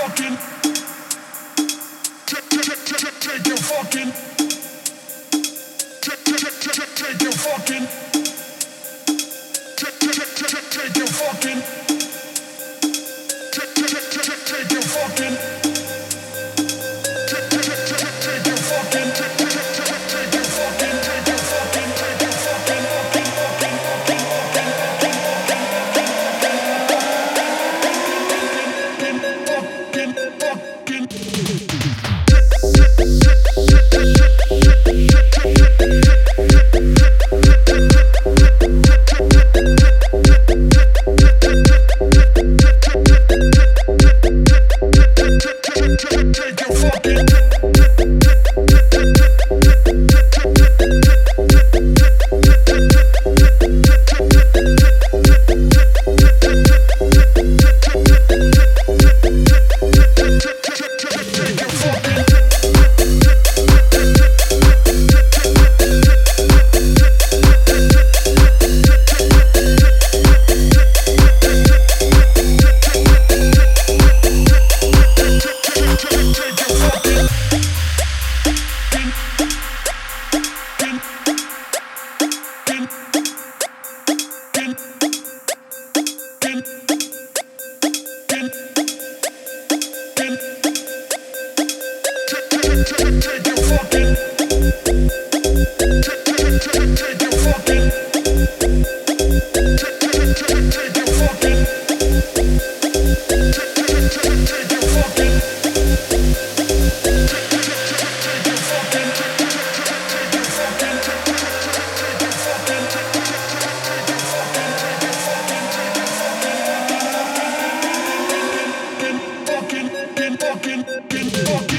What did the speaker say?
fucking, take your fucking, take your fucking, take your fucking, take your fucking. Take your fucking fucking, fucking, fucking.